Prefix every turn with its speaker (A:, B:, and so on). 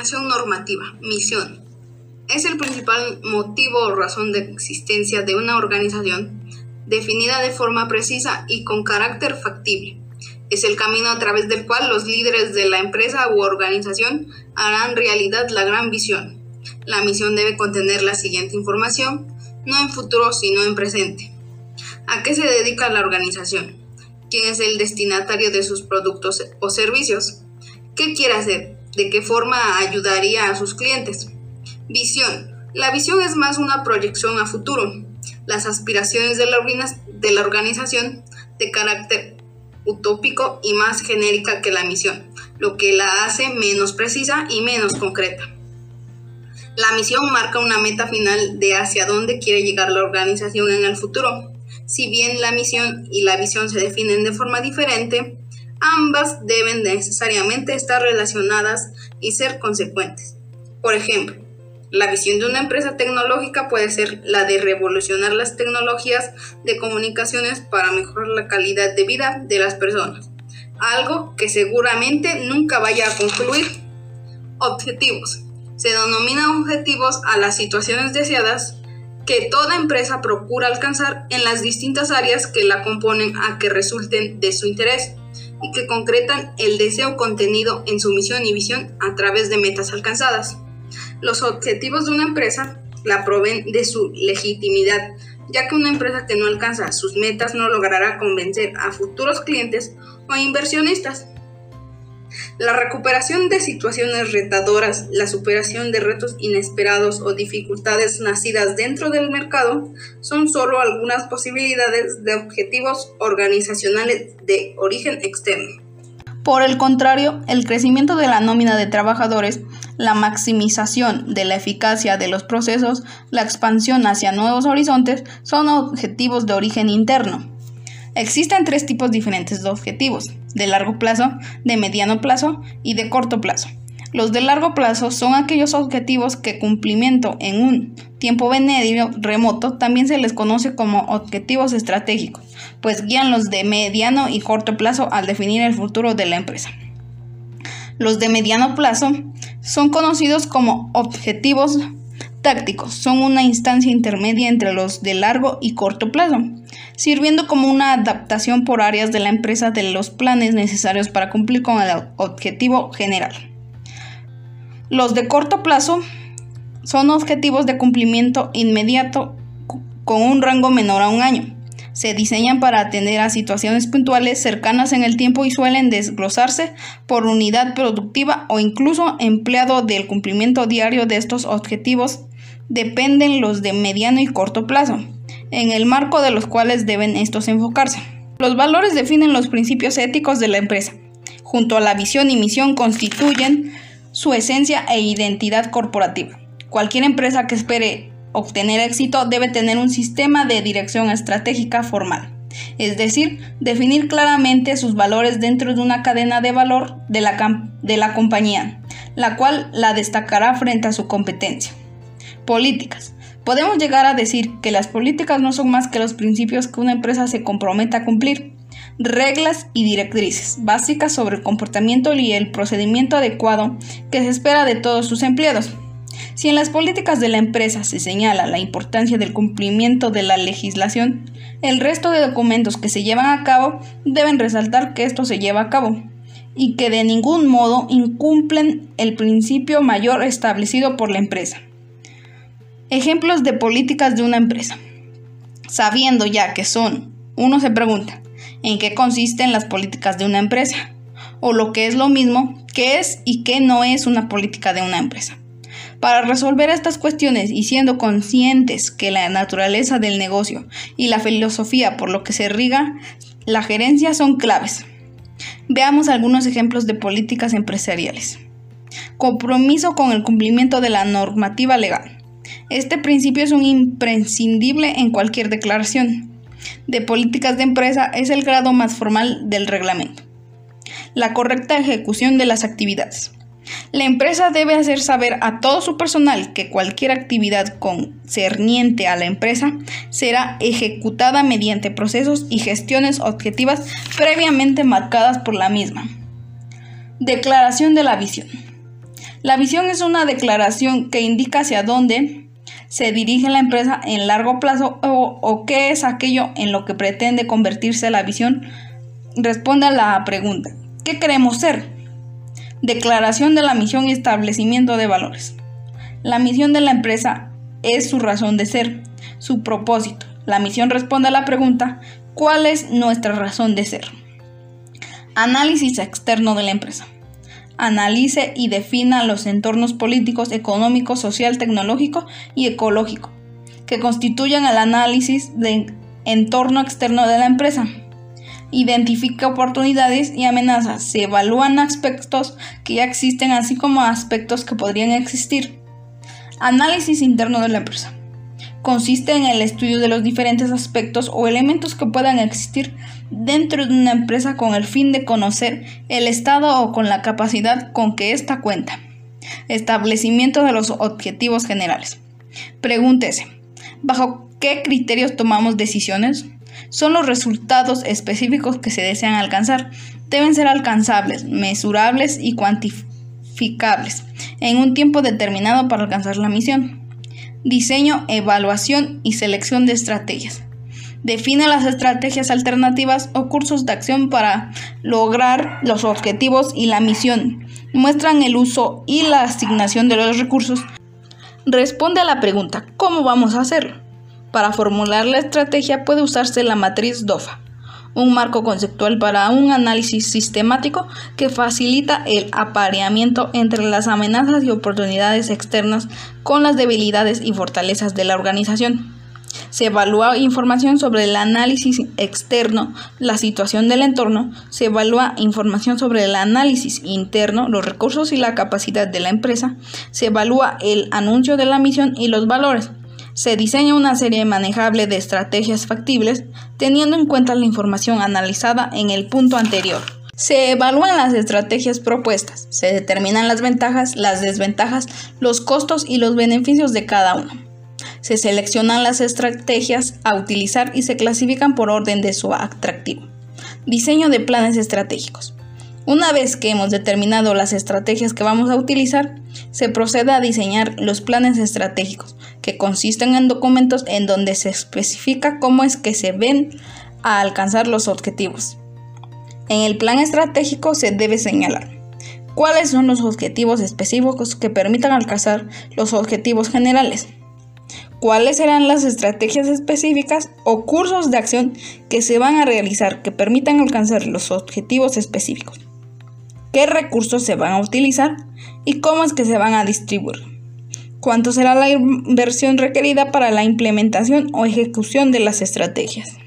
A: Planeación normativa. Misión. Es el principal motivo o razón de existencia de una organización definida de forma precisa y con carácter factible. Es el camino a través del cual los líderes de la empresa u organización harán realidad la gran visión. La misión debe contener la siguiente información, no en futuro sino en presente. ¿A qué se dedica la organización? ¿Quién es el destinatario de sus productos o servicios? ¿Qué quiere hacer? ¿De qué forma ayudaría a sus clientes? Visión. La visión es más una proyección a futuro. Las aspiraciones de la, organización de carácter utópico y más genérica que la misión, lo que la hace menos precisa y menos concreta. La misión marca una meta final de hacia dónde quiere llegar la organización en el futuro. Si bien la misión y la visión se definen de forma diferente, ambas deben necesariamente estar relacionadas y ser consecuentes. Por ejemplo, la visión de una empresa tecnológica puede ser la de revolucionar las tecnologías de comunicaciones para mejorar la calidad de vida de las personas, algo que seguramente nunca vaya a concluir. Objetivos. Se denomina objetivos a las situaciones deseadas que toda empresa procura alcanzar en las distintas áreas que la componen a que resulten de su interés y que concretan el deseo contenido en su misión y visión a través de metas alcanzadas. Los objetivos de una empresa la proveen de su legitimidad, ya que una empresa que no alcanza sus metas no logrará convencer a futuros clientes o inversionistas. La recuperación de situaciones retadoras, la superación de retos inesperados o dificultades nacidas dentro del mercado son solo algunas posibilidades de objetivos organizacionales de origen externo.
B: Por el contrario, el crecimiento de la nómina de trabajadores, la maximización de la eficacia de los procesos, la expansión hacia nuevos horizontes son objetivos de origen interno. Existen tres tipos diferentes de objetivos, de largo plazo, de mediano plazo y de corto plazo. Los de largo plazo son aquellos objetivos que cumplimiento en un tiempo venidero remoto también se les conoce como objetivos estratégicos, pues guían los de mediano y corto plazo al definir el futuro de la empresa. Los de mediano plazo son conocidos como objetivos tácticos, son una instancia intermedia entre los de largo y corto plazo, sirviendo como una adaptación por áreas de la empresa de los planes necesarios para cumplir con el objetivo general. Los de corto plazo son objetivos de cumplimiento inmediato con un rango menor a un año. Se diseñan para atender a situaciones puntuales cercanas en el tiempo y suelen desglosarse por unidad productiva o incluso empleado del cumplimiento diario de estos objetivos dependen los de mediano y corto plazo, en el marco de los cuales deben estos enfocarse. Los valores definen los principios éticos de la empresa. Junto a la visión y misión constituyen su esencia e identidad corporativa. Cualquier empresa que espere obtener éxito debe tener un sistema de dirección estratégica formal, es decir, definir claramente sus valores dentro de una cadena de valor de la, compañía, la cual la destacará frente a su competencia. Políticas. Podemos llegar a decir que las políticas no son más que los principios que una empresa se compromete a cumplir, reglas y directrices básicas sobre el comportamiento y el procedimiento adecuado que se espera de todos sus empleados. Si en las políticas de la empresa se señala la importancia del cumplimiento de la legislación, el resto de documentos que se llevan a cabo deben resaltar que esto se lleva a cabo y que de ningún modo incumplen el principio mayor establecido por la empresa. Ejemplos de políticas de una empresa. Sabiendo ya que son, uno se pregunta, ¿en qué consisten las políticas de una empresa? O lo que es lo mismo, ¿qué es y qué no es una política de una empresa? Para resolver estas cuestiones y siendo conscientes que la naturaleza del negocio y la filosofía por lo que se riga la gerencia son claves. Veamos algunos ejemplos de políticas empresariales. Compromiso con el cumplimiento de la normativa legal. Este principio es un imprescindible en cualquier declaración de políticas de empresa, es el grado más formal del reglamento. La correcta ejecución de las actividades. La empresa debe hacer saber a todo su personal que cualquier actividad concerniente a la empresa será ejecutada mediante procesos y gestiones objetivas previamente marcadas por la misma. Declaración de la visión. La visión es una declaración que indica hacia dónde se dirige la empresa en largo plazo o, qué es aquello en lo que pretende convertirse la visión. Responde a la pregunta, ¿qué queremos ser? Declaración de la misión y establecimiento de valores. La misión de la empresa es su razón de ser, su propósito. La misión responde a la pregunta, ¿cuál es nuestra razón de ser? Análisis externo de la empresa. Analice y defina los entornos políticos, económicos, social, tecnológico y ecológico que constituyan el análisis del entorno externo de la empresa. Identifica oportunidades y amenazas. Se evalúan aspectos que ya existen así como aspectos que podrían existir. Análisis interno de la empresa consiste en el estudio de los diferentes aspectos o elementos que puedan existir dentro de una empresa con el fin de conocer el estado o con la capacidad con que ésta cuenta. Establecimiento de los objetivos generales. Pregúntese, ¿bajo qué criterios tomamos decisiones? Son los resultados específicos que se desean alcanzar. Deben ser alcanzables, mesurables y cuantificables en un tiempo determinado para alcanzar la misión diseño, evaluación y selección de estrategias. Define las estrategias alternativas o cursos de acción para lograr los objetivos y la misión. Muestran el uso y la asignación de los recursos. Responde a la pregunta, ¿cómo vamos a hacerlo? Para formular la estrategia puede usarse la matriz DOFA un marco conceptual para un análisis sistemático que facilita el apareamiento entre las amenazas y oportunidades externas con las debilidades y fortalezas de la organización. Se evalúa información sobre el análisis externo, la situación del entorno, se evalúa información sobre el análisis interno, los recursos y la capacidad de la empresa, se evalúa el anuncio de la misión y los valores, se diseña una serie manejable de estrategias factibles teniendo en cuenta la información analizada en el punto anterior. Se evalúan las estrategias propuestas, se determinan las ventajas, las desventajas, los costos y los beneficios de cada una. Se seleccionan las estrategias a utilizar y se clasifican por orden de su atractivo. Diseño de planes estratégicos. Una vez que hemos determinado las estrategias que vamos a utilizar, se procede a diseñar los planes estratégicos, que consisten en documentos en donde se especifica cómo es que se ven a alcanzar los objetivos. En el plan estratégico se debe señalar cuáles son los objetivos específicos que permitan alcanzar los objetivos generales, cuáles serán las estrategias específicas o cursos de acción que se van a realizar que permitan alcanzar los objetivos específicos, qué recursos se van a utilizar y cómo es que se van a distribuir cuánto será la inversión requerida para la implementación o ejecución de las estrategias.